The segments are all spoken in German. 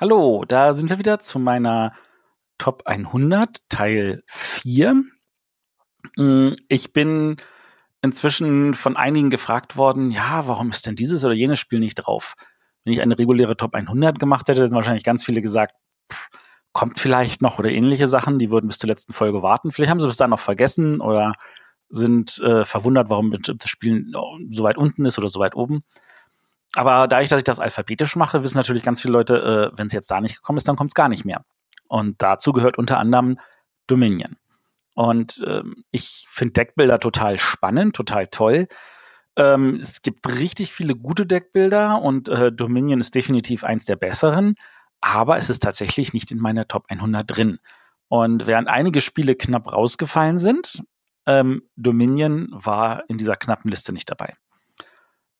Hallo, da sind wir wieder zu meiner Top 100 Teil 4. Mm, ich bin inzwischen von einigen gefragt worden, ja, warum ist denn dieses oder jenes Spiel nicht drauf? Wenn ich eine reguläre Top 100 gemacht hätte, hätten wahrscheinlich ganz viele gesagt, kommt vielleicht noch oder ähnliche Sachen, die würden bis zur letzten Folge warten. Vielleicht haben sie bis dahin noch vergessen oder sind äh, verwundert, warum das Spiel so weit unten ist oder so weit oben. Aber dadurch, dass ich das alphabetisch mache, wissen natürlich ganz viele Leute, äh, wenn es jetzt da nicht gekommen ist, dann kommt es gar nicht mehr. Und dazu gehört unter anderem Dominion. Und ähm, ich finde Deckbilder total spannend, total toll. Ähm, es gibt richtig viele gute Deckbilder und äh, Dominion ist definitiv eins der besseren, aber es ist tatsächlich nicht in meiner Top 100 drin. Und während einige Spiele knapp rausgefallen sind, ähm, Dominion war in dieser knappen Liste nicht dabei.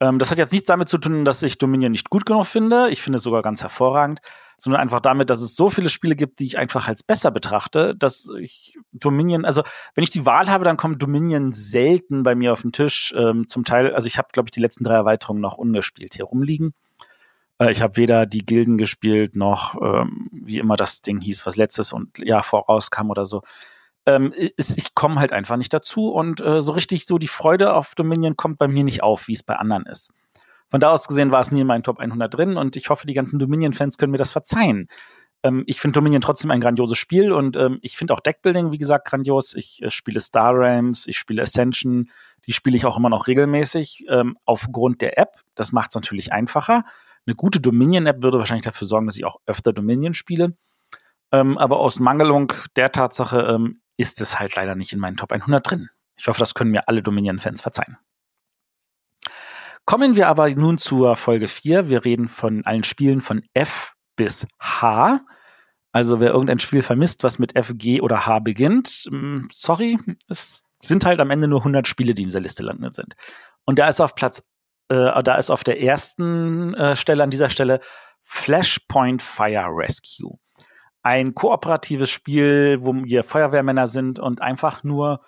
Ähm, das hat jetzt nichts damit zu tun, dass ich Dominion nicht gut genug finde. Ich finde es sogar ganz hervorragend, sondern einfach damit, dass es so viele Spiele gibt, die ich einfach als besser betrachte, dass ich Dominion, also wenn ich die Wahl habe, dann kommt Dominion selten bei mir auf den Tisch. Ähm, zum Teil, also ich habe, glaube ich, die letzten drei Erweiterungen noch ungespielt hier rumliegen. Äh, ich habe weder die Gilden gespielt, noch ähm, wie immer das Ding hieß, was letztes und Jahr vorauskam oder so ähm, ist, ich komme halt einfach nicht dazu und äh, so richtig so die Freude auf Dominion kommt bei mir nicht auf, wie es bei anderen ist. Von da aus gesehen war es nie in meinen Top 100 drin und ich hoffe, die ganzen Dominion-Fans können mir das verzeihen. Ähm, ich finde Dominion trotzdem ein grandioses Spiel und ähm, ich finde auch Deckbuilding, wie gesagt, grandios. Ich äh, spiele Star Realms, ich spiele Ascension, die spiele ich auch immer noch regelmäßig ähm, aufgrund der App. Das macht es natürlich einfacher. Eine gute Dominion-App würde wahrscheinlich dafür sorgen, dass ich auch öfter Dominion spiele. Ähm, aber aus Mangelung der Tatsache ähm, ist es halt leider nicht in meinen Top 100 drin. Ich hoffe, das können mir alle Dominion-Fans verzeihen. Kommen wir aber nun zur Folge 4. Wir reden von allen Spielen von F bis H. Also wer irgendein Spiel vermisst, was mit F, G oder H beginnt, mm, sorry, es sind halt am Ende nur 100 Spiele, die in dieser Liste landet sind. Und da ist auf Platz, äh, da ist auf der ersten äh, Stelle an dieser Stelle Flashpoint Fire Rescue ein kooperatives Spiel, wo wir Feuerwehrmänner sind und einfach nur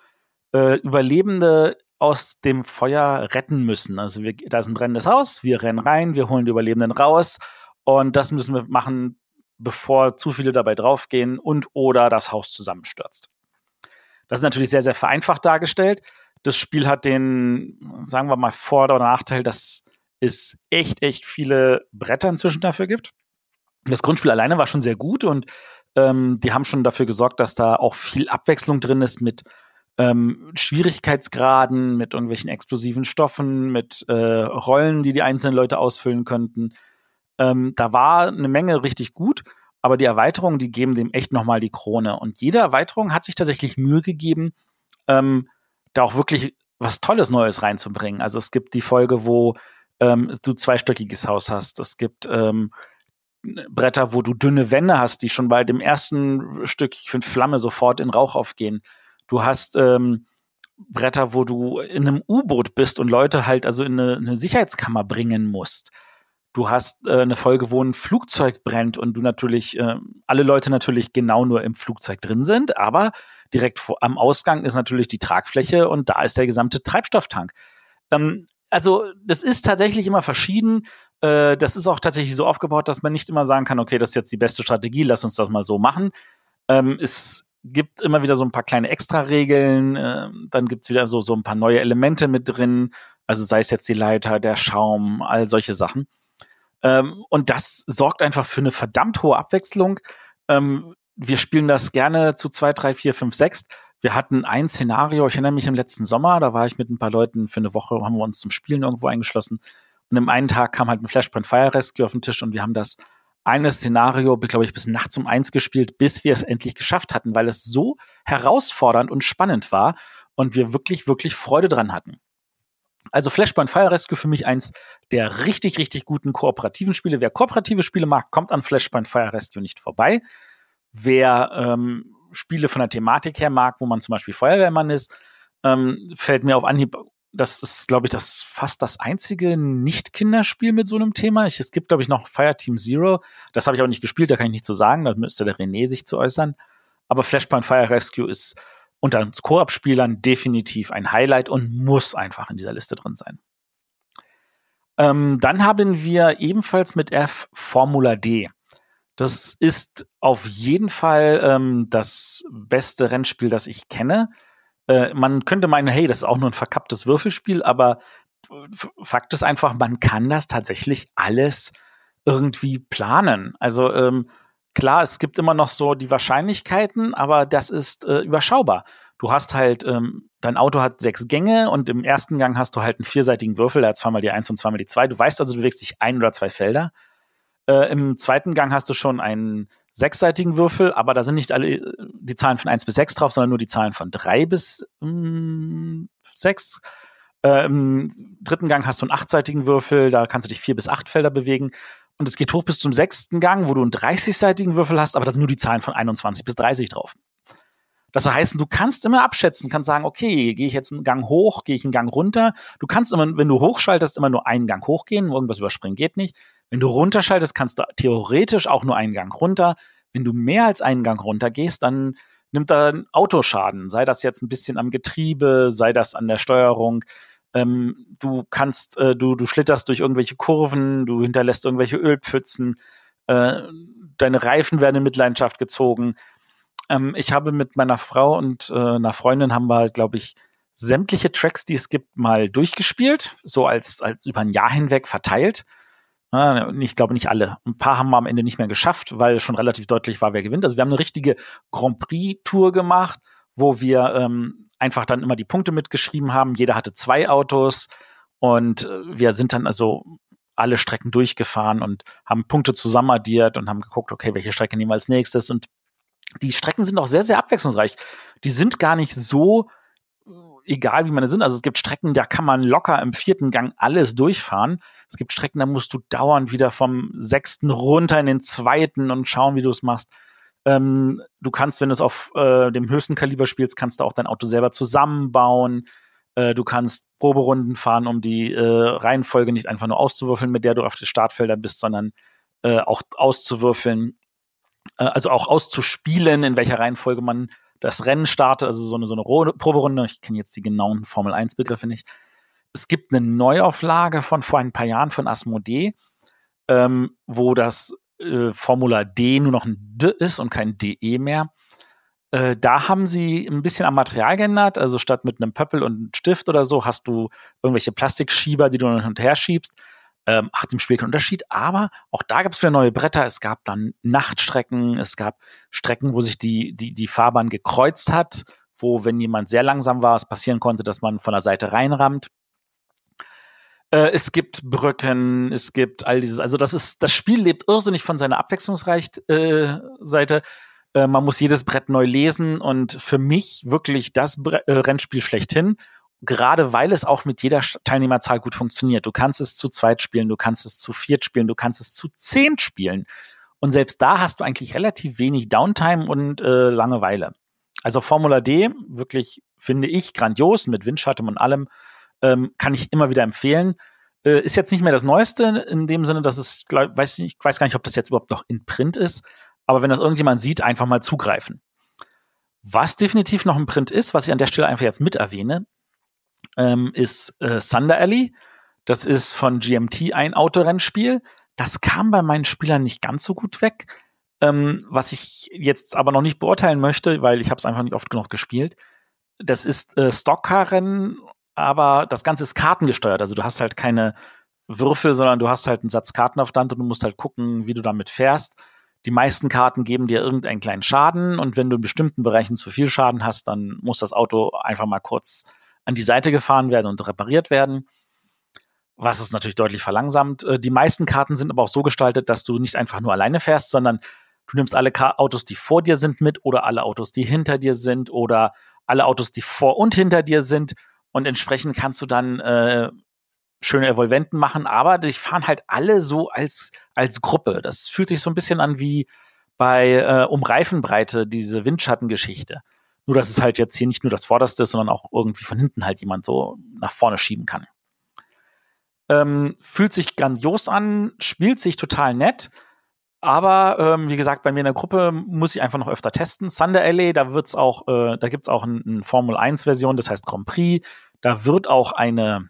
äh, Überlebende aus dem Feuer retten müssen. Also wir, da ist ein brennendes Haus, wir rennen rein, wir holen die Überlebenden raus und das müssen wir machen, bevor zu viele dabei draufgehen und oder das Haus zusammenstürzt. Das ist natürlich sehr, sehr vereinfacht dargestellt. Das Spiel hat den, sagen wir mal, Vor- oder Nachteil, dass es echt, echt viele Bretter inzwischen dafür gibt. Das Grundspiel alleine war schon sehr gut und ähm, die haben schon dafür gesorgt, dass da auch viel Abwechslung drin ist mit ähm, Schwierigkeitsgraden, mit irgendwelchen explosiven Stoffen, mit äh, Rollen, die die einzelnen Leute ausfüllen könnten. Ähm, da war eine Menge richtig gut, aber die Erweiterungen, die geben dem echt nochmal die Krone. Und jede Erweiterung hat sich tatsächlich Mühe gegeben, ähm, da auch wirklich was Tolles Neues reinzubringen. Also es gibt die Folge, wo ähm, du zweistöckiges Haus hast. Es gibt ähm, Bretter, wo du dünne Wände hast, die schon bei dem ersten Stück für Flamme sofort in Rauch aufgehen. Du hast ähm, Bretter, wo du in einem U-Boot bist und Leute halt also in eine, eine Sicherheitskammer bringen musst. Du hast äh, eine Folge, wo ein Flugzeug brennt und du natürlich, äh, alle Leute natürlich genau nur im Flugzeug drin sind, aber direkt vor, am Ausgang ist natürlich die Tragfläche und da ist der gesamte Treibstofftank. Ähm, also das ist tatsächlich immer verschieden. Äh, das ist auch tatsächlich so aufgebaut, dass man nicht immer sagen kann, okay, das ist jetzt die beste Strategie, lass uns das mal so machen. Ähm, es gibt immer wieder so ein paar kleine Extra-Regeln, äh, dann gibt es wieder so, so ein paar neue Elemente mit drin, also sei es jetzt die Leiter, der Schaum, all solche Sachen. Ähm, und das sorgt einfach für eine verdammt hohe Abwechslung. Ähm, wir spielen das gerne zu zwei, drei, vier, fünf, sechs. Wir hatten ein Szenario, ich erinnere mich im letzten Sommer, da war ich mit ein paar Leuten für eine Woche, haben wir uns zum Spielen irgendwo eingeschlossen. Und im einen Tag kam halt ein Flashpoint Fire Rescue auf den Tisch und wir haben das eine Szenario, glaube ich, bis nachts um eins gespielt, bis wir es endlich geschafft hatten, weil es so herausfordernd und spannend war und wir wirklich, wirklich Freude dran hatten. Also Flashpoint Fire Rescue für mich eins der richtig, richtig guten kooperativen Spiele. Wer kooperative Spiele mag, kommt an Flashpoint Fire Rescue nicht vorbei. Wer ähm, Spiele von der Thematik her mag, wo man zum Beispiel Feuerwehrmann ist, ähm, fällt mir auf Anhieb das ist, glaube ich, das fast das einzige Nicht-Kinderspiel mit so einem Thema. Ich, es gibt, glaube ich, noch Fireteam Zero. Das habe ich aber nicht gespielt, da kann ich nicht zu so sagen. Da müsste der René sich zu äußern. Aber Flashpoint Fire Rescue ist unter uns Koop-Spielern definitiv ein Highlight und muss einfach in dieser Liste drin sein. Ähm, dann haben wir ebenfalls mit F Formula D. Das ist auf jeden Fall ähm, das beste Rennspiel, das ich kenne. Äh, man könnte meinen, hey, das ist auch nur ein verkapptes Würfelspiel, aber Fakt ist einfach, man kann das tatsächlich alles irgendwie planen. Also ähm, klar, es gibt immer noch so die Wahrscheinlichkeiten, aber das ist äh, überschaubar. Du hast halt, ähm, dein Auto hat sechs Gänge und im ersten Gang hast du halt einen vierseitigen Würfel, der hat zweimal die eins und zweimal die zwei. Du weißt also, du bewegst dich ein oder zwei Felder. Äh, Im zweiten Gang hast du schon einen sechsseitigen Würfel, aber da sind nicht alle äh, die Zahlen von eins bis sechs drauf, sondern nur die Zahlen von drei bis mm, sechs. Äh, Im dritten Gang hast du einen achtseitigen Würfel, da kannst du dich vier bis acht Felder bewegen. Und es geht hoch bis zum sechsten Gang, wo du einen 30-seitigen Würfel hast, aber da sind nur die Zahlen von 21 bis 30 drauf. Das heißt, du kannst immer abschätzen, kannst sagen, okay, gehe ich jetzt einen Gang hoch, gehe ich einen Gang runter. Du kannst immer, wenn du hochschaltest, immer nur einen Gang hochgehen, irgendwas überspringen geht nicht. Wenn du runterschaltest, kannst du theoretisch auch nur einen Gang runter. Wenn du mehr als einen Gang runter gehst, dann nimmt da ein Autoschaden. Sei das jetzt ein bisschen am Getriebe, sei das an der Steuerung. Ähm, du kannst, äh, du, du schlitterst durch irgendwelche Kurven, du hinterlässt irgendwelche Ölpfützen, äh, deine Reifen werden in Mitleidenschaft gezogen. Ähm, ich habe mit meiner Frau und äh, einer Freundin haben wir, glaube ich, sämtliche Tracks, die es gibt, mal durchgespielt, so als, als über ein Jahr hinweg verteilt. ich glaube nicht alle. Ein paar haben wir am Ende nicht mehr geschafft, weil schon relativ deutlich war, wer gewinnt. Also wir haben eine richtige Grand Prix-Tour gemacht, wo wir ähm, einfach dann immer die Punkte mitgeschrieben haben. Jeder hatte zwei Autos und äh, wir sind dann also alle Strecken durchgefahren und haben Punkte zusammenaddiert und haben geguckt, okay, welche Strecke nehmen wir als nächstes. Und die Strecken sind auch sehr, sehr abwechslungsreich. Die sind gar nicht so äh, egal, wie meine sind. Also es gibt Strecken, da kann man locker im vierten Gang alles durchfahren. Es gibt Strecken, da musst du dauernd wieder vom sechsten runter in den zweiten und schauen, wie du es machst. Ähm, du kannst, wenn du es auf äh, dem höchsten Kaliber spielst, kannst du auch dein Auto selber zusammenbauen. Äh, du kannst Proberunden fahren, um die äh, Reihenfolge nicht einfach nur auszuwürfeln, mit der du auf den Startfeldern bist, sondern äh, auch auszuwürfeln. Äh, also auch auszuspielen, in welcher Reihenfolge man das Rennen startet, also so eine, so eine Proberunde. Ich kenne jetzt die genauen Formel 1-Begriffe nicht. Es gibt eine Neuauflage von vor ein paar Jahren von Asmodee, ähm, wo das äh, Formula D nur noch ein D ist und kein DE mehr. Äh, da haben sie ein bisschen am Material geändert. Also statt mit einem Pöppel und einem Stift oder so hast du irgendwelche Plastikschieber, die du hin und her schiebst. Ähm, hat im Spiel keinen Unterschied, aber auch da gab es wieder neue Bretter. Es gab dann Nachtstrecken, es gab Strecken, wo sich die, die, die Fahrbahn gekreuzt hat, wo, wenn jemand sehr langsam war, es passieren konnte, dass man von der Seite reinrammt. Äh, es gibt Brücken, es gibt all dieses. Also das ist, das Spiel lebt irrsinnig von seiner Abwechslungsseite. Äh, äh, man muss jedes Brett neu lesen und für mich wirklich das Bre äh, Rennspiel schlechthin. Gerade weil es auch mit jeder Teilnehmerzahl gut funktioniert. Du kannst es zu zweit spielen, du kannst es zu viert spielen, du kannst es zu zehn spielen. Und selbst da hast du eigentlich relativ wenig Downtime und äh, Langeweile. Also Formula D, wirklich, finde ich, grandios mit Windschatten und allem. Ähm, kann ich immer wieder empfehlen. Äh, ist jetzt nicht mehr das Neueste in dem Sinne, dass es, glaub, weiß nicht, ich weiß gar nicht, ob das jetzt überhaupt noch in Print ist, aber wenn das irgendjemand sieht, einfach mal zugreifen. Was definitiv noch im Print ist, was ich an der Stelle einfach jetzt mit erwähne, ähm, ist äh, Thunder Alley. Das ist von GMT ein Autorennspiel. Das kam bei meinen Spielern nicht ganz so gut weg. Ähm, was ich jetzt aber noch nicht beurteilen möchte, weil ich habe es einfach nicht oft genug gespielt. Das ist äh, Stockcar-Rennen aber das Ganze ist kartengesteuert. Also du hast halt keine Würfel, sondern du hast halt einen Satz Karten auf der Hand und du musst halt gucken, wie du damit fährst. Die meisten Karten geben dir irgendeinen kleinen Schaden und wenn du in bestimmten Bereichen zu viel Schaden hast, dann muss das Auto einfach mal kurz an die Seite gefahren werden und repariert werden. Was es natürlich deutlich verlangsamt. Äh, die meisten Karten sind aber auch so gestaltet, dass du nicht einfach nur alleine fährst, sondern du nimmst alle Autos, die vor dir sind, mit oder alle Autos, die hinter dir sind oder alle Autos, die vor und hinter dir sind und entsprechend kannst du dann äh, schöne Evolventen machen, aber die fahren halt alle so als, als Gruppe. Das fühlt sich so ein bisschen an wie bei äh, um Reifenbreite, diese Windschattengeschichte. Nur, dass es halt jetzt hier nicht nur das Vorderste ist, sondern auch irgendwie von hinten halt jemand so nach vorne schieben kann. Ähm, fühlt sich grandios an, spielt sich total nett. Aber ähm, wie gesagt, bei mir in der Gruppe muss ich einfach noch öfter testen. Thunder Alley, da wird's auch, äh, gibt's auch eine ein Formel 1 Version, das heißt Grand Prix. Da wird auch eine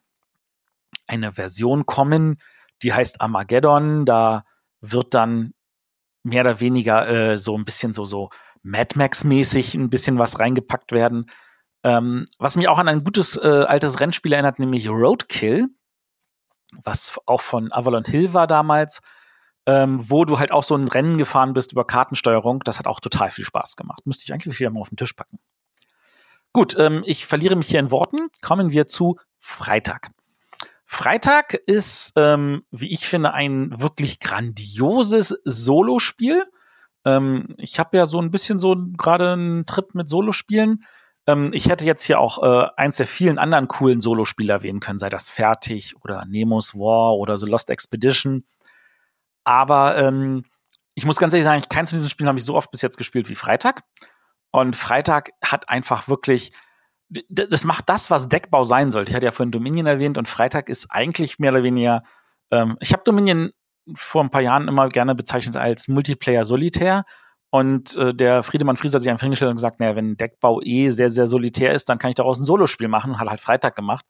eine Version kommen, die heißt Armageddon. Da wird dann mehr oder weniger äh, so ein bisschen so, so Mad Max-mäßig ein bisschen was reingepackt werden. Ähm, was mich auch an ein gutes äh, altes Rennspiel erinnert, nämlich Roadkill, was auch von Avalon Hill war damals, ähm, wo du halt auch so ein Rennen gefahren bist über Kartensteuerung. Das hat auch total viel Spaß gemacht. Müsste ich eigentlich wieder mal auf den Tisch packen. Gut, ähm, ich verliere mich hier in Worten. Kommen wir zu Freitag. Freitag ist, ähm, wie ich finde, ein wirklich grandioses Solospiel. Ähm, ich habe ja so ein bisschen so gerade einen Trip mit Solospielen. Ähm, ich hätte jetzt hier auch äh, eins der vielen anderen coolen Solospiele erwähnen können, sei das Fertig oder Nemo's War oder The Lost Expedition. Aber ähm, ich muss ganz ehrlich sagen, keins von diesen Spielen habe ich so oft bis jetzt gespielt wie Freitag. Und Freitag hat einfach wirklich das macht das, was Deckbau sein sollte. Ich hatte ja vorhin Dominion erwähnt und Freitag ist eigentlich mehr oder weniger. Ähm, ich habe Dominion vor ein paar Jahren immer gerne bezeichnet als Multiplayer solitär. Und äh, der Friedemann Frieser hat sich einfach hingestellt und gesagt, naja, wenn Deckbau eh sehr, sehr solitär ist, dann kann ich daraus ein Solospiel machen. Hat halt Freitag gemacht.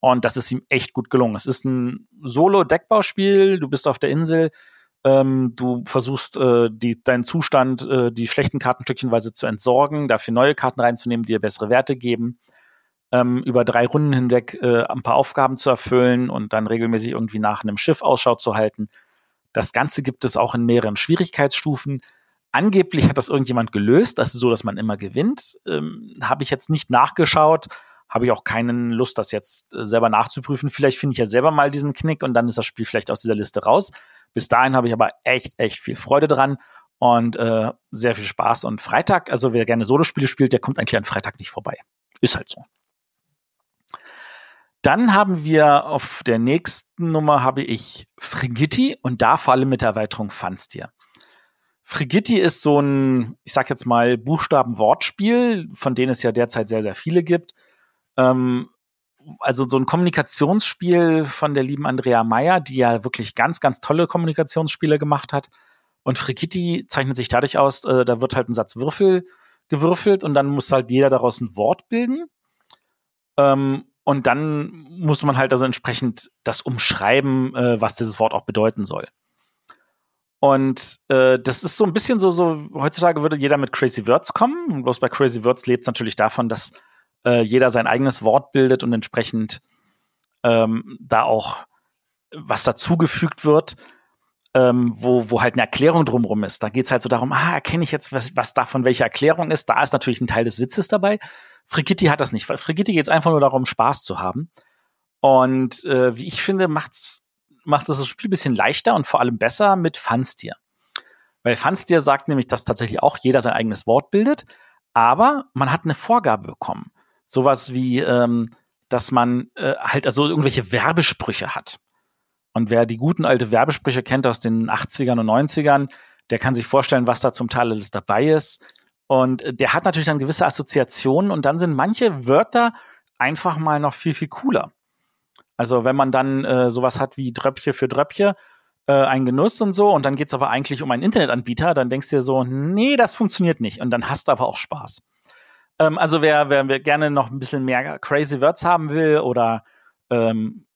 Und das ist ihm echt gut gelungen. Es ist ein Solo-Deckbauspiel. Du bist auf der Insel, ähm, du versuchst, äh, die, deinen Zustand, äh, die schlechten Karten stückchenweise zu entsorgen, dafür neue Karten reinzunehmen, die dir bessere Werte geben, ähm, über drei Runden hinweg äh, ein paar Aufgaben zu erfüllen und dann regelmäßig irgendwie nach einem Schiff Ausschau zu halten. Das Ganze gibt es auch in mehreren Schwierigkeitsstufen. Angeblich hat das irgendjemand gelöst, das ist so, dass man immer gewinnt. Ähm, habe ich jetzt nicht nachgeschaut, habe ich auch keinen Lust, das jetzt äh, selber nachzuprüfen. Vielleicht finde ich ja selber mal diesen Knick und dann ist das Spiel vielleicht aus dieser Liste raus. Bis dahin habe ich aber echt, echt viel Freude dran und äh, sehr viel Spaß. Und Freitag, also wer gerne Solospiele spielt, der kommt eigentlich an Freitag nicht vorbei. Ist halt so. Dann haben wir auf der nächsten Nummer habe ich Frigitti und da vor allem mit der Erweiterung Funstier. Frigitti ist so ein, ich sag jetzt mal, Buchstaben-Wortspiel, von denen es ja derzeit sehr, sehr viele gibt. Ähm, also so ein Kommunikationsspiel von der lieben Andrea Meyer, die ja wirklich ganz, ganz tolle Kommunikationsspiele gemacht hat. Und Frigitti zeichnet sich dadurch aus, äh, da wird halt ein Satz Würfel gewürfelt und dann muss halt jeder daraus ein Wort bilden. Ähm, und dann muss man halt also entsprechend das umschreiben, äh, was dieses Wort auch bedeuten soll. Und äh, das ist so ein bisschen so, so, heutzutage würde jeder mit Crazy Words kommen. Bloß bei Crazy Words lebt es natürlich davon, dass äh, jeder sein eigenes Wort bildet und entsprechend ähm, da auch was dazugefügt wird, ähm, wo, wo halt eine Erklärung drumherum ist. Da geht es halt so darum, ah, erkenne ich jetzt, was, was davon welche Erklärung ist. Da ist natürlich ein Teil des Witzes dabei. Frigitti hat das nicht. Frigitti geht es einfach nur darum, Spaß zu haben. Und äh, wie ich finde, macht's, macht das Spiel ein bisschen leichter und vor allem besser mit Funstier. Weil Funstier sagt nämlich, dass tatsächlich auch jeder sein eigenes Wort bildet, aber man hat eine Vorgabe bekommen sowas wie, ähm, dass man äh, halt also irgendwelche Werbesprüche hat. Und wer die guten alte Werbesprüche kennt aus den 80ern und 90ern, der kann sich vorstellen, was da zum Teil alles dabei ist. Und äh, der hat natürlich dann gewisse Assoziationen und dann sind manche Wörter einfach mal noch viel, viel cooler. Also wenn man dann äh, sowas hat wie Dröppche für Dröppche, äh, ein Genuss und so, und dann geht es aber eigentlich um einen Internetanbieter, dann denkst du dir so, nee, das funktioniert nicht. Und dann hast du aber auch Spaß. Ähm, also wer, wer, wer gerne noch ein bisschen mehr Crazy Words haben will oder ähm,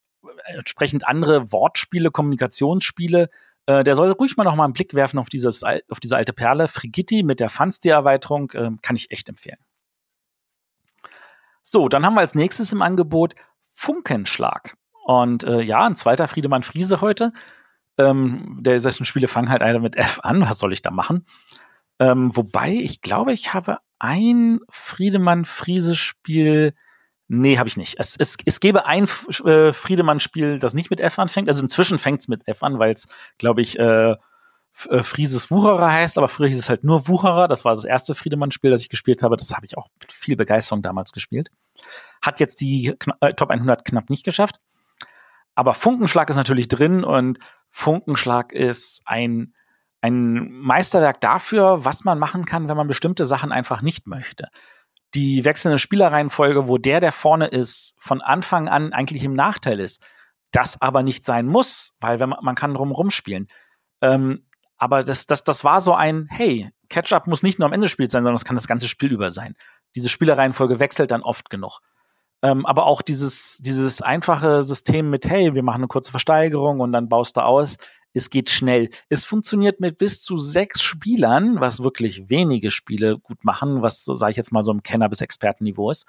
entsprechend andere Wortspiele, Kommunikationsspiele, äh, der soll ruhig mal noch mal einen Blick werfen auf, dieses, auf diese alte Perle. Frigitti mit der Funstier-Erweiterung äh, kann ich echt empfehlen. So, dann haben wir als nächstes im Angebot Funkenschlag. Und äh, ja, ein zweiter Friedemann Friese heute. Ähm, der dessen Spiele fangen halt einer mit F an. Was soll ich da machen? Ähm, wobei, ich glaube, ich habe ein Friedemann-Friese-Spiel. Nee, habe ich nicht. Es, es, es gäbe ein äh, Friedemann-Spiel, das nicht mit F anfängt. Also inzwischen fängt es mit F an, weil es, glaube ich, äh, äh, Frieses Wucherer heißt, aber früher hieß es halt nur Wucherer. Das war das erste Friedemann-Spiel, das ich gespielt habe. Das habe ich auch mit viel Begeisterung damals gespielt. Hat jetzt die äh, Top 100 knapp nicht geschafft. Aber Funkenschlag ist natürlich drin und Funkenschlag ist ein ein Meisterwerk dafür, was man machen kann, wenn man bestimmte Sachen einfach nicht möchte. Die wechselnde Spielerreihenfolge, wo der, der vorne ist, von Anfang an eigentlich im Nachteil ist, das aber nicht sein muss, weil wenn man, man kann drumherum spielen. Ähm, aber das, das, das war so ein, hey, Catch-up muss nicht nur am Ende des Spiels sein, sondern es kann das ganze Spiel über sein. Diese Spielereihenfolge wechselt dann oft genug. Ähm, aber auch dieses, dieses einfache System mit, hey, wir machen eine kurze Versteigerung und dann baust du aus, Es geht schnell. Es funktioniert mit bis zu sechs Spielern, was wirklich wenige Spiele gut machen, was, so sage ich jetzt mal, so im Kenner- bis Expertenniveau ist.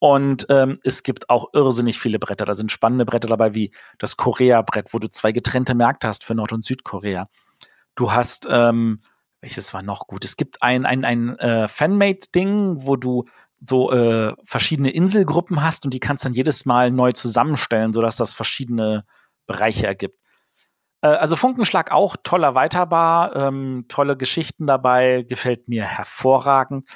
Und ähm, es gibt auch irrsinnig viele Bretter. Da sind spannende Bretter dabei, wie das Korea-Brett, wo du zwei getrennte Märkte hast für Nord- und Südkorea. Du hast, ähm, welches war noch gut? Es gibt ein, ein, ein äh, Fanmade-Ding, wo du so äh, verschiedene Inselgruppen hast und die kannst dann jedes Mal neu zusammenstellen, sodass das verschiedene Bereiche ergibt. Äh, also Funkenschlag auch toll erweiterbar, ähm, tolle Geschichten dabei, gefällt mir hervorragend.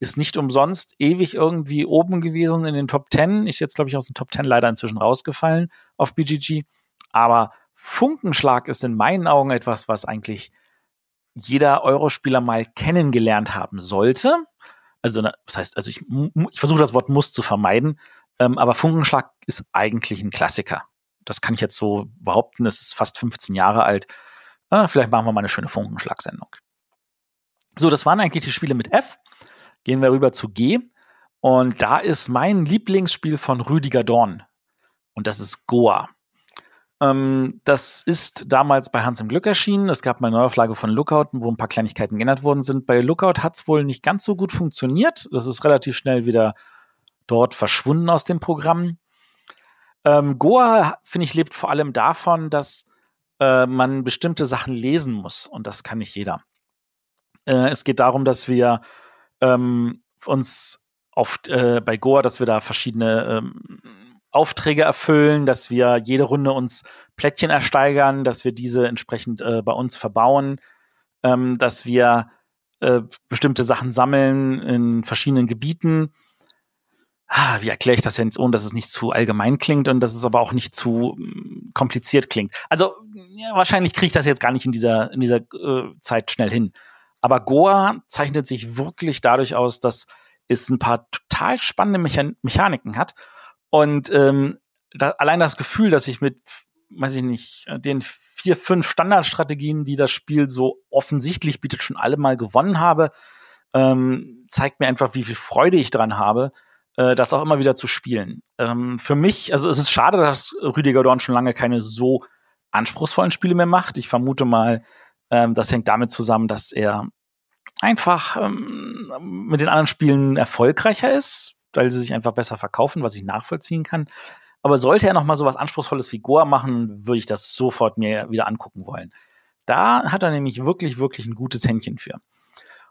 Ist nicht umsonst ewig irgendwie oben gewesen in den Top 10. Ist jetzt, glaube ich, aus dem Top 10 leider inzwischen rausgefallen auf BGG. Aber Funkenschlag ist in meinen Augen etwas, was eigentlich jeder Eurospieler mal kennengelernt haben sollte. Also, das heißt, also ich, ich versuche das Wort muss zu vermeiden, ähm, aber Funkenschlag ist eigentlich ein Klassiker. Das kann ich jetzt so behaupten. Es ist fast 15 Jahre alt. Ah, vielleicht machen wir mal eine schöne Funkenschlag-Sendung. So, das waren eigentlich die Spiele mit F. Gehen wir rüber zu G. Und da ist mein Lieblingsspiel von Rüdiger Dorn. Und das ist Goa. Ähm, das ist damals bei Hans im Glück erschienen. Es gab mal eine Neuauflage von Lookout, wo ein paar Kleinigkeiten geändert worden sind. Bei Lookout hat es wohl nicht ganz so gut funktioniert. Das ist relativ schnell wieder dort verschwunden aus dem Programm. Ähm, Goa, finde ich, lebt vor allem davon, dass äh, man bestimmte Sachen lesen muss. Und das kann nicht jeder. Äh, es geht darum, dass wir ähm, uns oft äh, bei Goa, dass wir da verschiedene ähm, Aufträge erfüllen, dass wir jede Runde uns Plättchen ersteigern, dass wir diese entsprechend äh, bei uns verbauen, ähm, dass wir äh, bestimmte Sachen sammeln in verschiedenen Gebieten. Ah, wie erkläre ich das jetzt, ohne dass es nicht zu allgemein klingt und dass es aber auch nicht zu mm, kompliziert klingt? Also ja, wahrscheinlich kriege ich das jetzt gar nicht in dieser, in dieser äh, Zeit schnell hin. Aber Goa zeichnet sich wirklich dadurch aus, dass es ein paar total spannende Mechan Mechaniken hat und ähm, da, allein das Gefühl, dass ich mit, weiß ich nicht, den vier, fünf Standardstrategien, die das Spiel so offensichtlich bietet, schon alle mal gewonnen habe, ähm, zeigt mir einfach, wie viel Freude ich dran habe, äh, das auch immer wieder zu spielen. Ähm, für mich, also es ist schade, dass Rüdiger Dorn schon lange keine so anspruchsvollen Spiele mehr macht. Ich vermute mal, ähm, das hängt damit zusammen, dass er einfach ähm, mit den anderen Spielen erfolgreicher ist weil sie sich einfach besser verkaufen, was ich nachvollziehen kann. Aber sollte er noch mal so was Anspruchsvolles wie Goa machen, würde ich das sofort mir wieder angucken wollen. Da hat er nämlich wirklich, wirklich ein gutes Händchen für.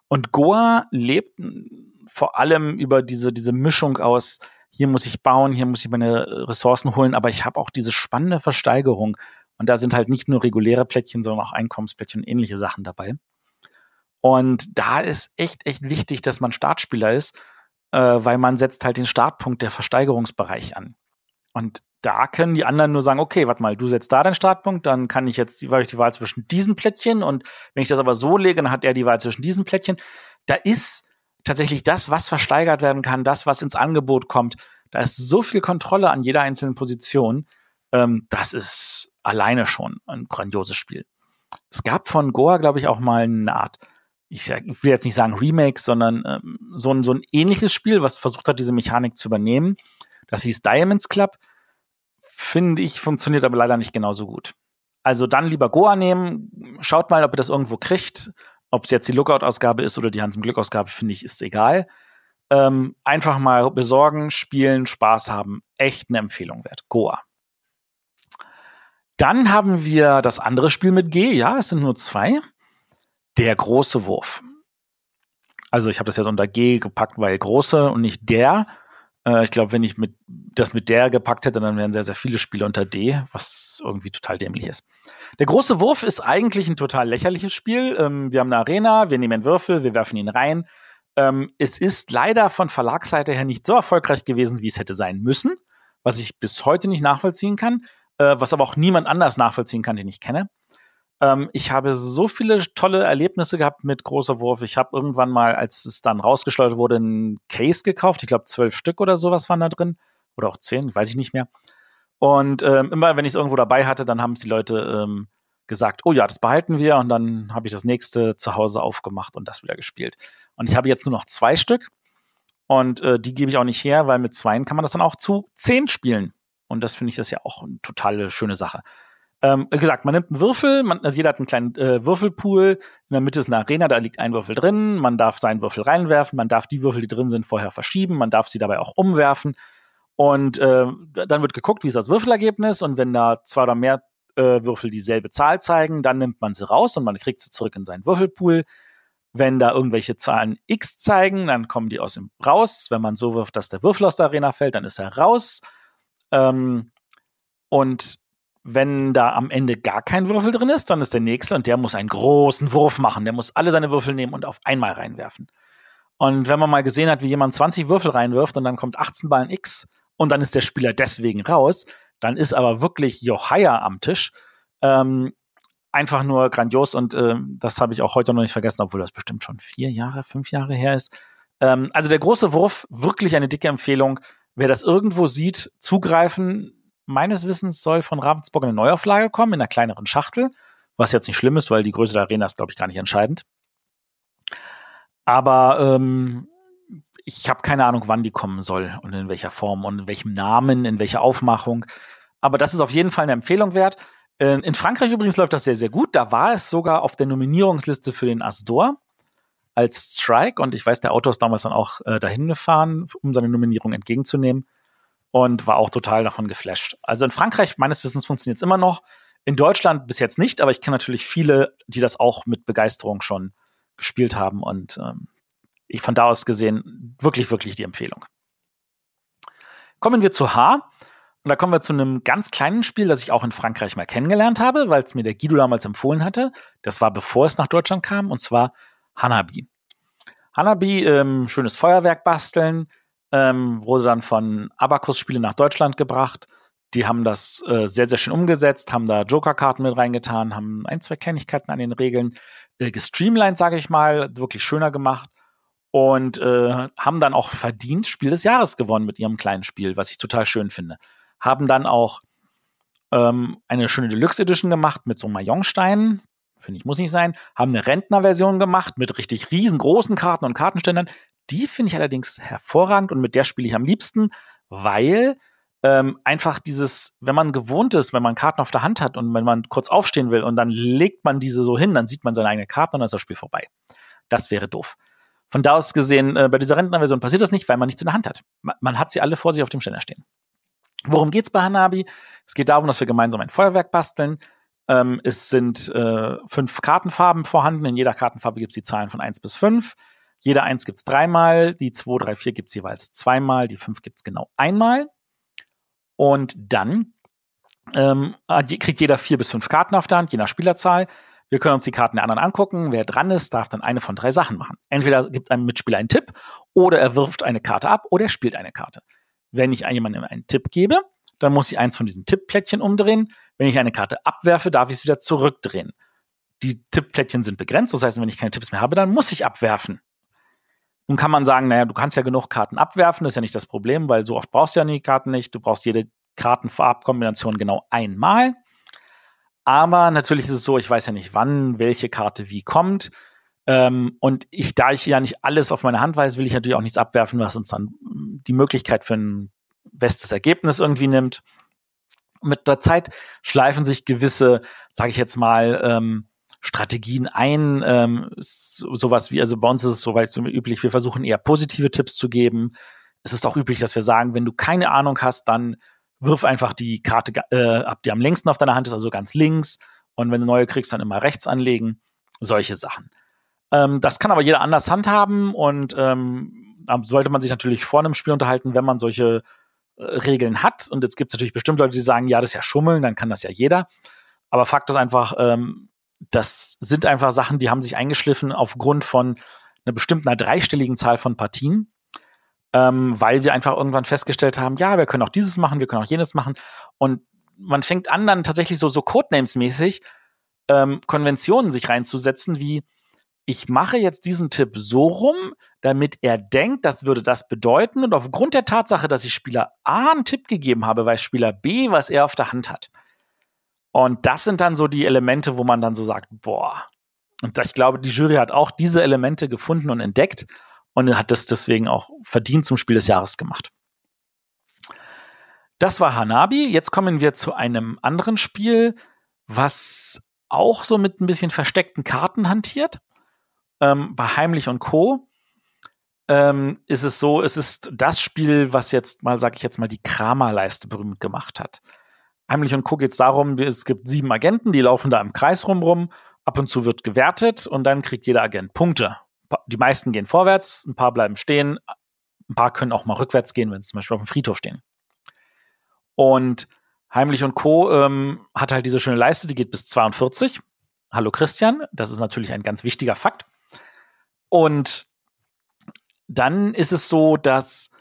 Und Goa lebt vor allem über diese, diese Mischung aus, hier muss ich bauen, hier muss ich meine Ressourcen holen, aber ich habe auch diese spannende Versteigerung. Und da sind halt nicht nur reguläre Plättchen, sondern auch Einkommensplättchen und ähnliche Sachen dabei. Und da ist echt, echt wichtig, dass man Startspieler ist äh, weil man setzt halt den Startpunkt der Versteigerungsbereich an. Und da können die anderen nur sagen, okay, warte mal, du setzt da den Startpunkt, dann kann ich jetzt die, die Wahl zwischen diesen Plättchen und wenn ich das aber so lege, dann hat er die Wahl zwischen diesen Plättchen. Da ist tatsächlich das, was versteigert werden kann, das, was ins Angebot kommt. Da ist so viel Kontrolle an jeder einzelnen Position. Ähm, das ist alleine schon ein grandioses Spiel. Es gab von Goa, glaube ich, auch mal eine Art ich, will jetzt nicht sagen Remake, sondern ähm, so, ein, so ein ähnliches Spiel, was versucht hat, diese Mechanik zu übernehmen. Das hieß Diamonds Club. Finde ich, funktioniert aber leider nicht genauso gut. Also dann lieber Goa nehmen, schaut mal, ob ihr das irgendwo kriegt. Ob es jetzt die Lookout-Ausgabe ist oder die Hans im Glück-Ausgabe, finde ich, ist egal. Ähm, einfach mal besorgen, spielen, Spaß haben. Echt eine Empfehlung wert. Goa. Dann haben wir das andere Spiel mit G. Ja, es sind nur zwei. Der große Wurf. Also ich habe das so unter G gepackt, weil große und nicht der. Äh, ich glaube, wenn ich mit, das mit der gepackt hätte, dann wären sehr, sehr viele Spiele unter D, was irgendwie total dämlich ist. Der große Wurf ist eigentlich ein total lächerliches Spiel. Ähm, wir haben eine Arena, wir nehmen einen Würfel, wir werfen ihn rein. Ähm, es ist leider von Verlagsseite her nicht so erfolgreich gewesen, wie es hätte sein müssen, was ich bis heute nicht nachvollziehen kann, äh, was aber auch niemand anders nachvollziehen kann, den ich kenne. Ähm, ich habe so viele tolle Erlebnisse gehabt mit großer Wurf. Ich habe irgendwann mal, als es dann rausgeschleudert wurde, einen Case gekauft. Ich glaube, zwölf Stück oder sowas waren da drin. Oder auch zehn, weiß ich nicht mehr. Und ähm, immer, wenn ich es irgendwo dabei hatte, dann haben es die Leute ähm, gesagt, oh ja, das behalten wir. Und dann habe ich das nächste zu Hause aufgemacht und das wieder gespielt. Und ich habe jetzt nur noch zwei Stück. Und äh, die gebe ich auch nicht her, weil mit zweien kann man das dann auch zu zehn spielen. Und das finde ich das ja auch eine totale schöne Sache. Ähm, wie gesagt, man nimmt einen Würfel, man, also jeder hat einen kleinen äh, Würfelpool, in der Mitte ist eine Arena, da liegt ein Würfel drin, man darf seinen Würfel reinwerfen, man darf die Würfel, die drin sind, vorher verschieben, man darf sie dabei auch umwerfen. Und äh, dann wird geguckt, wie ist das Würfelergebnis und wenn da zwei oder mehr äh, Würfel dieselbe Zahl zeigen, dann nimmt man sie raus und man kriegt sie zurück in seinen Würfelpool. Wenn da irgendwelche Zahlen X zeigen, dann kommen die aus dem raus. Wenn man so wirft, dass der Würfel aus der Arena fällt, dann ist er raus. Ähm, und wenn da am Ende gar kein Würfel drin ist, dann ist der nächste und der muss einen großen Wurf machen. Der muss alle seine Würfel nehmen und auf einmal reinwerfen. Und wenn man mal gesehen hat, wie jemand 20 Würfel reinwirft und dann kommt 18 Ballen X und dann ist der Spieler deswegen raus, dann ist aber wirklich Johaya am Tisch. Ähm, einfach nur grandios und äh, das habe ich auch heute noch nicht vergessen, obwohl das bestimmt schon vier Jahre, fünf Jahre her ist. Ähm, also der große Wurf, wirklich eine dicke Empfehlung. Wer das irgendwo sieht, zugreifen, meines Wissens soll von Ravensburg eine Neuauflage kommen in einer kleineren Schachtel, was jetzt nicht schlimm ist, weil die Größe der Arena ist, glaube ich, gar nicht entscheidend. Aber ähm, ich habe keine Ahnung, wann die kommen soll und in welcher Form und in welchem Namen, in welcher Aufmachung. Aber das ist auf jeden Fall eine Empfehlung wert. In Frankreich übrigens läuft das sehr, sehr gut. Da war es sogar auf der Nominierungsliste für den Asdor als Strike. Und ich weiß, der Autor ist damals dann auch äh, dahin gefahren, um seine Nominierung entgegenzunehmen und war auch total davon geflasht. Also in Frankreich, meines Wissens, funktioniert es immer noch. In Deutschland bis jetzt nicht, aber ich kenne natürlich viele, die das auch mit Begeisterung schon gespielt haben und ähm, ich von da aus gesehen wirklich, wirklich die Empfehlung. Kommen wir zu H. Und da kommen wir zu einem ganz kleinen Spiel, das ich auch in Frankreich mal kennengelernt habe, weil es mir der Guido damals empfohlen hatte. Das war bevor es nach Deutschland kam, und zwar Hanabi. Hanabi, ähm, schönes Feuerwerk basteln, ähm, wurde dann von Abacus Spiele nach Deutschland gebracht. Die haben das äh, sehr, sehr schön umgesetzt, haben da Joker-Karten mit reingetan, haben ein, zwei Kleinigkeiten an den Regeln äh, gestreamlined, sage ich mal, wirklich schöner gemacht und äh, haben dann auch verdient Spiel des Jahres gewonnen mit ihrem kleinen Spiel, was ich total schön finde. Haben dann auch ähm, eine schöne Deluxe Edition gemacht mit so Mahjongsteinen, finde ich muss nicht sein. Haben eine Rentner-Version gemacht mit richtig riesengroßen Karten und Kartenständern. Die finde ich allerdings hervorragend und mit der spiele ich am liebsten, weil ähm, einfach dieses, wenn man gewohnt ist, wenn man Karten auf der Hand hat und wenn man kurz aufstehen will und dann legt man diese so hin, dann sieht man seine eigene Karte und dann ist das Spiel vorbei. Das wäre doof. Von da aus gesehen, äh, bei dieser Rentnerversion passiert das nicht, weil man nichts in der Hand hat. Man, man hat sie alle vor sich auf dem Ständer stehen. Worum geht es bei Hanabi? Es geht darum, dass wir gemeinsam ein Feuerwerk basteln. Ähm, es sind äh, fünf Kartenfarben vorhanden. In jeder Kartenfarbe gibt es die Zahlen von 1 bis 5. Jede Eins gibt es dreimal, die 2, 3, 4 gibt es jeweils zweimal, die 5 gibt es genau einmal. Und dann ähm, kriegt jeder vier bis fünf Karten auf der Hand, je nach Spielerzahl. Wir können uns die Karten der anderen angucken. Wer dran ist, darf dann eine von drei Sachen machen. Entweder gibt einem Mitspieler einen Tipp oder er wirft eine Karte ab oder er spielt eine Karte. Wenn ich jemandem einen Tipp gebe, dann muss ich eins von diesen Tippplättchen umdrehen. Wenn ich eine Karte abwerfe, darf ich es wieder zurückdrehen. Die Tippplättchen sind begrenzt, das heißt, wenn ich keine Tipps mehr habe, dann muss ich abwerfen. Nun kann man sagen, naja, du kannst ja genug Karten abwerfen, das ist ja nicht das Problem, weil so oft brauchst du ja die Karten nicht. Du brauchst jede Kartenfarbkombination genau einmal. Aber natürlich ist es so, ich weiß ja nicht, wann welche Karte wie kommt. Ähm, und ich, da ich ja nicht alles auf meine Hand weiß, will ich natürlich auch nichts abwerfen, was uns dann die Möglichkeit für ein bestes Ergebnis irgendwie nimmt. Mit der Zeit schleifen sich gewisse, sage ich jetzt mal, ähm, Strategien ein. Ähm, sowas wie, also bei uns ist es soweit so üblich, wir versuchen eher positive Tipps zu geben. Es ist auch üblich, dass wir sagen, wenn du keine Ahnung hast, dann wirf einfach die Karte äh, ab, die am längsten auf deiner Hand ist, also ganz links. Und wenn du neue kriegst, dann immer rechts anlegen. Solche Sachen. Ähm, das kann aber jeder anders handhaben und ähm, da sollte man sich natürlich vor einem Spiel unterhalten, wenn man solche äh, Regeln hat. Und jetzt gibt es natürlich bestimmt Leute, die sagen, ja, das ist ja Schummeln, dann kann das ja jeder. Aber Fakt ist einfach, ähm, das sind einfach Sachen, die haben sich eingeschliffen aufgrund von einer bestimmten dreistelligen Zahl von Partien, ähm, weil wir einfach irgendwann festgestellt haben, ja, wir können auch dieses machen, wir können auch jenes machen. Und man fängt an, dann tatsächlich so, so Codenames-mäßig ähm, Konventionen sich reinzusetzen, wie ich mache jetzt diesen Tipp so rum, damit er denkt, das würde das bedeuten. Und aufgrund der Tatsache, dass ich Spieler A einen Tipp gegeben habe, weiß Spieler B, was er auf der Hand hat. Und das sind dann so die Elemente, wo man dann so sagt, boah. Und ich glaube, die Jury hat auch diese Elemente gefunden und entdeckt und hat das deswegen auch verdient zum Spiel des Jahres gemacht. Das war Hanabi. Jetzt kommen wir zu einem anderen Spiel, was auch so mit ein bisschen versteckten Karten hantiert. Ähm, bei Heimlich und Co. Ähm, ist es so, es ist das Spiel, was jetzt mal, sag ich jetzt mal, die Kramerleiste berühmt gemacht hat. Heimlich und Co. geht es darum, es gibt sieben Agenten, die laufen da im Kreis rum, ab und zu wird gewertet und dann kriegt jeder Agent Punkte. Die meisten gehen vorwärts, ein paar bleiben stehen, ein paar können auch mal rückwärts gehen, wenn sie zum Beispiel auf dem Friedhof stehen. Und Heimlich und Co. Ähm, hat halt diese schöne Leiste, die geht bis 42. Hallo Christian, das ist natürlich ein ganz wichtiger Fakt. Und dann ist es so, dass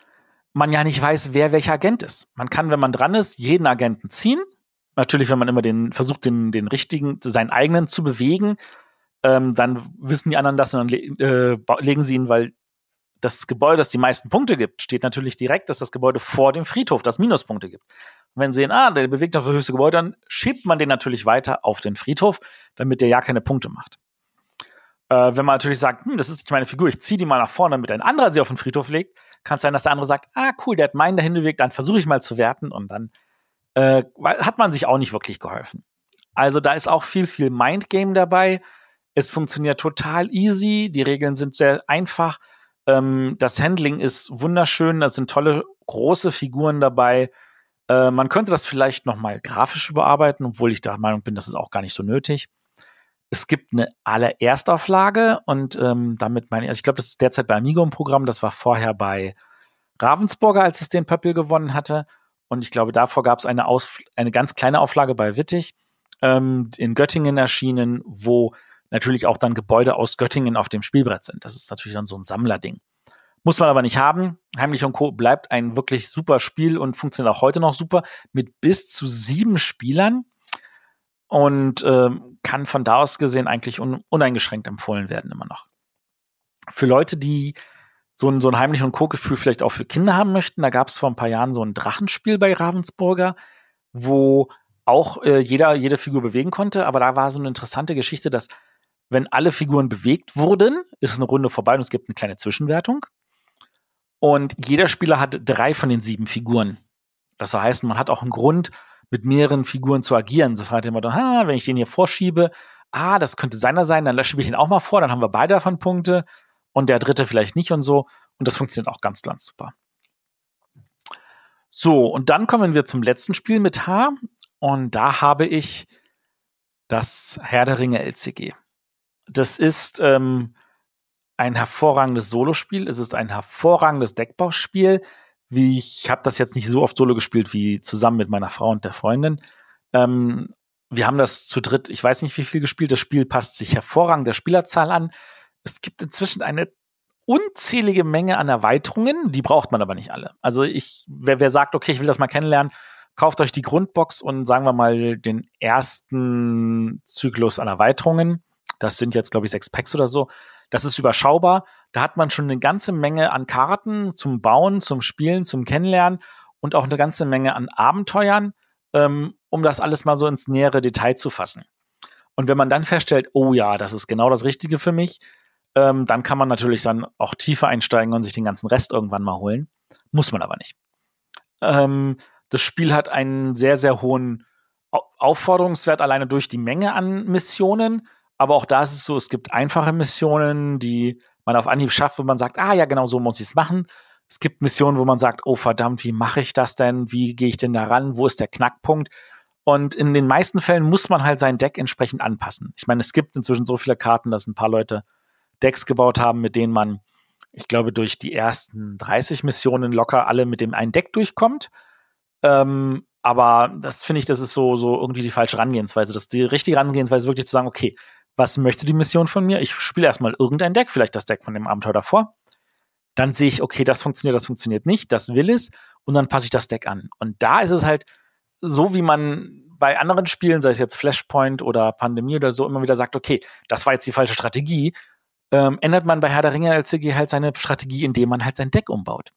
man ja nicht weiß, wer welcher Agent ist. Man kann, wenn man dran ist, jeden Agenten ziehen. Natürlich, wenn man immer den versucht, den, den richtigen, seinen eigenen zu bewegen, ähm, dann wissen die anderen das und dann le äh, legen sie ihn, weil das Gebäude, das die meisten Punkte gibt, steht natürlich direkt, dass das Gebäude vor dem Friedhof das Minuspunkte gibt. Und wenn sie sehen, ah, der bewegt auf das höchste Gebäude, dann schiebt man den natürlich weiter auf den Friedhof, damit der ja keine Punkte macht. Äh, wenn man natürlich sagt, hm, das ist nicht meine Figur, ich ziehe die mal nach vorne, damit ein anderer sie auf den Friedhof legt, kann es sein, dass der andere sagt, ah, cool, der hat meinen dahin bewegt, dann versuche ich mal zu werten und dann äh, hat man sich auch nicht wirklich geholfen. Also da ist auch viel, viel Mindgame dabei. Es funktioniert total easy, die Regeln sind sehr einfach ähm, das Handling ist wunderschön, da sind tolle große Figuren dabei. Äh, man könnte das vielleicht noch mal grafisch überarbeiten, obwohl ich der Meinung bin, das ist auch gar nicht so nötig. Es gibt eine allererstauflage und ähm, damit meine ich, also ich glaube, das ist derzeit bei Amigo im Programm, das war vorher bei Ravensburger, als es den Pöppel gewonnen hatte. Und ich glaube, davor gab es eine, eine ganz kleine Auflage bei Wittig, ähm, in Göttingen erschienen, wo natürlich auch dann Gebäude aus Göttingen auf dem Spielbrett sind. Das ist natürlich dann so ein Sammlerding. Muss man aber nicht haben. Heimlich und Co. bleibt ein wirklich super Spiel und funktioniert auch heute noch super mit bis zu sieben Spielern und äh, kann von da aus gesehen eigentlich un uneingeschränkt empfohlen werden immer noch. Für Leute, die so ein, so ein Heimlich und Co-Gefühl vielleicht auch für Kinder haben möchten, da gab es vor ein paar Jahren so ein Drachenspiel bei Ravensburger, wo auch äh, jeder jede Figur bewegen konnte, aber da war so eine interessante Geschichte, dass wenn alle Figuren bewegt wurden, ist eine Runde vorbei und es gibt eine kleine Zwischenwertung. Und jeder Spieler hat drei von den sieben Figuren. Das heißt, man hat auch einen Grund, mit mehreren Figuren zu agieren. So fragt immer, ah, wenn ich den hier vorschiebe, ah, das könnte seiner sein, dann schiebe ich ihn auch mal vor, dann haben wir beide davon Punkte und der dritte vielleicht nicht und so. Und das funktioniert auch ganz, ganz super. So, und dann kommen wir zum letzten Spiel mit H. Und da habe ich das Herr der Ringe LCG das ist ähm, ein hervorragendes Solospiel. Es ist ein hervorragendes Deckbauspiel. Wie ich habe das jetzt nicht so oft Solo gespielt wie zusammen mit meiner Frau und der Freundin. Ähm, wir haben das zu dritt, ich weiß nicht wie viel gespielt. Das Spiel passt sich hervorragend der Spielerzahl an. Es gibt inzwischen eine unzählige Menge an Erweiterungen, die braucht man aber nicht alle. Also ich, wer, wer sagt, okay, ich will das mal kennenlernen, kauft euch die Grundbox und sagen wir mal den ersten Zyklus an Erweiterungen. Das sind jetzt, glaube ich, sechs Packs oder so. Das ist überschaubar. Da hat man schon eine ganze Menge an Karten zum Bauen, zum Spielen, zum Kennenlernen und auch eine ganze Menge an Abenteuern, ähm, um das alles mal so ins nähere Detail zu fassen. Und wenn man dann feststellt, oh ja, das ist genau das Richtige für mich, ähm, dann kann man natürlich dann auch tiefer einsteigen und sich den ganzen Rest irgendwann mal holen. Muss man aber nicht. Ähm, das Spiel hat einen sehr, sehr hohen Aufforderungswert alleine durch die Menge an Missionen. Aber auch da ist es so, es gibt einfache Missionen, die man auf Anhieb schafft, wo man sagt, ah ja, genau so muss ich es machen. Es gibt Missionen, wo man sagt, oh verdammt, wie mache ich das denn? Wie gehe ich denn da ran? Wo ist der Knackpunkt? Und in den meisten Fällen muss man halt sein Deck entsprechend anpassen. Ich meine, es gibt inzwischen so viele Karten, dass ein paar Leute Decks gebaut haben, mit denen man, ich glaube, durch die ersten 30 Missionen locker alle mit dem einen Deck durchkommt. Ähm, aber das finde ich, das ist so, so irgendwie die falsche Herangehensweise. Das ist die richtige Herangehensweise, wirklich zu sagen, okay, was möchte die Mission von mir? Ich spiele erstmal irgendein Deck, vielleicht das Deck von dem Abenteuer davor. Dann sehe ich, okay, das funktioniert, das funktioniert nicht, das will es, und dann passe ich das Deck an. Und da ist es halt so, wie man bei anderen Spielen, sei es jetzt Flashpoint oder Pandemie oder so, immer wieder sagt, okay, das war jetzt die falsche Strategie, ähm, ändert man bei Herr der Ringe LCG halt seine Strategie, indem man halt sein Deck umbaut.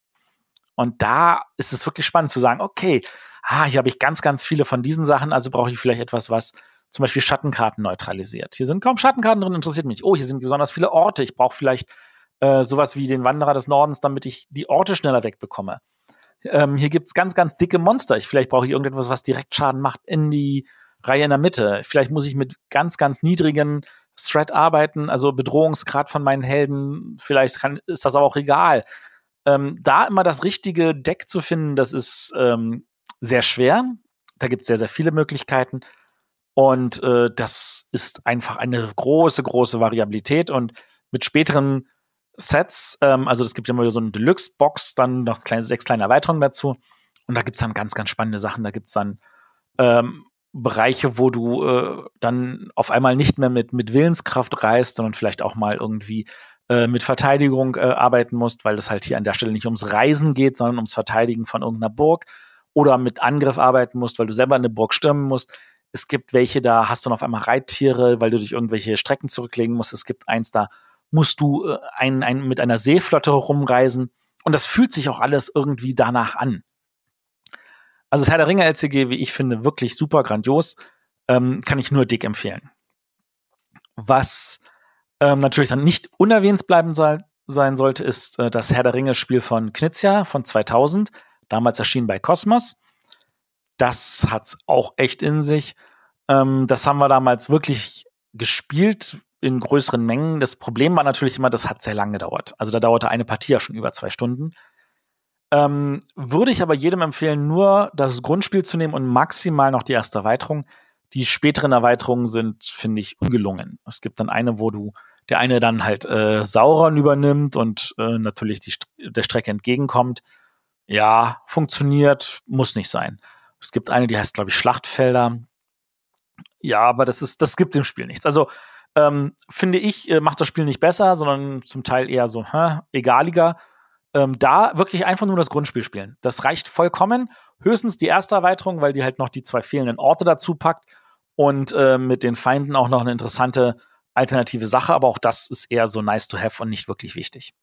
Und da ist es wirklich spannend zu sagen, okay, ah, hier habe ich ganz, ganz viele von diesen Sachen, also brauche ich vielleicht etwas, was zum Beispiel Schattenkarten neutralisiert. Hier sind kaum Schattenkarten drin, interessiert mich. Oh, hier sind besonders viele Orte. Ich brauche vielleicht äh, sowas wie den Wanderer des Nordens, damit ich die Orte schneller wegbekomme. Ähm, hier gibt's ganz, ganz dicke Monster. Ich, vielleicht brauche ich irgendetwas, was direkt Schaden macht in die Reihe in der Mitte. Vielleicht muss ich mit ganz, ganz niedrigen Threat arbeiten, also Bedrohungsgrad von meinen Helden. Vielleicht kann, ist das aber auch egal. Ähm, da immer das richtige Deck zu finden, das ist ähm, sehr schwer. Da gibt es sehr, sehr viele Möglichkeiten. Und äh, das ist einfach eine große, große Variabilität. Und mit späteren Sets, ähm, also es gibt ja immer so eine Deluxe-Box, dann noch kleine, sechs kleine Erweiterungen dazu. Und da gibt es dann ganz, ganz spannende Sachen. Da gibt es dann ähm, Bereiche, wo du äh, dann auf einmal nicht mehr mit, mit Willenskraft reist, sondern vielleicht auch mal irgendwie äh, mit Verteidigung äh, arbeiten musst, weil es halt hier an der Stelle nicht ums Reisen geht, sondern ums Verteidigen von irgendeiner Burg oder mit Angriff arbeiten musst, weil du selber eine Burg stürmen musst. Es gibt welche, da hast du dann auf einmal Reittiere, weil du durch irgendwelche Strecken zurücklegen musst. Es gibt eins, da musst du äh, ein, ein, mit einer Seeflotte rumreisen. Und das fühlt sich auch alles irgendwie danach an. Also das Herr der Ringe LCG, wie ich finde, wirklich super grandios. Ähm, kann ich nur dick empfehlen. Was ähm, natürlich dann nicht unerwähnt bleiben soll, sein sollte, ist äh, das Herr der Ringe Spiel von Knizia von 2000, damals erschienen bei Cosmos. Das hat's auch echt in sich. Ähm, das haben wir damals wirklich gespielt in größeren Mengen. Das Problem war natürlich immer, das hat sehr lange gedauert. Also da dauerte eine Partie ja schon über zwei Stunden. Ähm, würde ich aber jedem empfehlen, nur das Grundspiel zu nehmen und maximal noch die erste Erweiterung. Die späteren Erweiterungen sind, finde ich, ungelungen. Es gibt dann eine, wo du der eine dann halt äh, Sauron übernimmt und äh, natürlich die, der Strecke entgegenkommt. Ja, funktioniert, muss nicht sein. Es gibt eine, die heißt, glaube ich, Schlachtfelder. Ja, aber das ist, das gibt dem Spiel nichts. Also ähm, finde ich, äh, macht das Spiel nicht besser, sondern zum Teil eher so, hä, egaliger ähm, da wirklich einfach nur das Grundspiel spielen. Das reicht vollkommen. Höchstens die erste Erweiterung, weil die halt noch die zwei fehlenden Orte dazu packt und äh, mit den Feinden auch noch eine interessante alternative Sache, aber auch das ist eher so nice to have und nicht wirklich wichtig.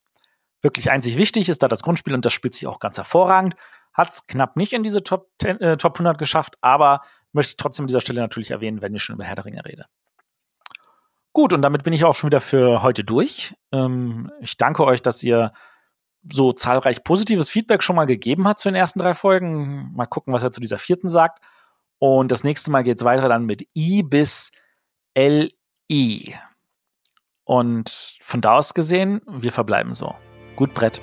Wirklich einzig wichtig ist da das Grundspiel und das spielt sich auch ganz hervorragend. Hat es knapp nicht in diese Top, 10, äh, Top 100 geschafft, aber möchte ich trotzdem an dieser Stelle natürlich erwähnen, wenn ich schon über Herr der Ringe rede. Gut, und damit bin ich auch schon wieder für heute durch. Ähm, ich danke euch, dass ihr so zahlreich positives Feedback schon mal gegeben hat zu den ersten drei Folgen. Mal gucken, was er zu dieser vierten sagt. Und das nächste Mal geht es weiter dann mit I bis LI. Und von da aus gesehen, wir verbleiben so. Gut Brett.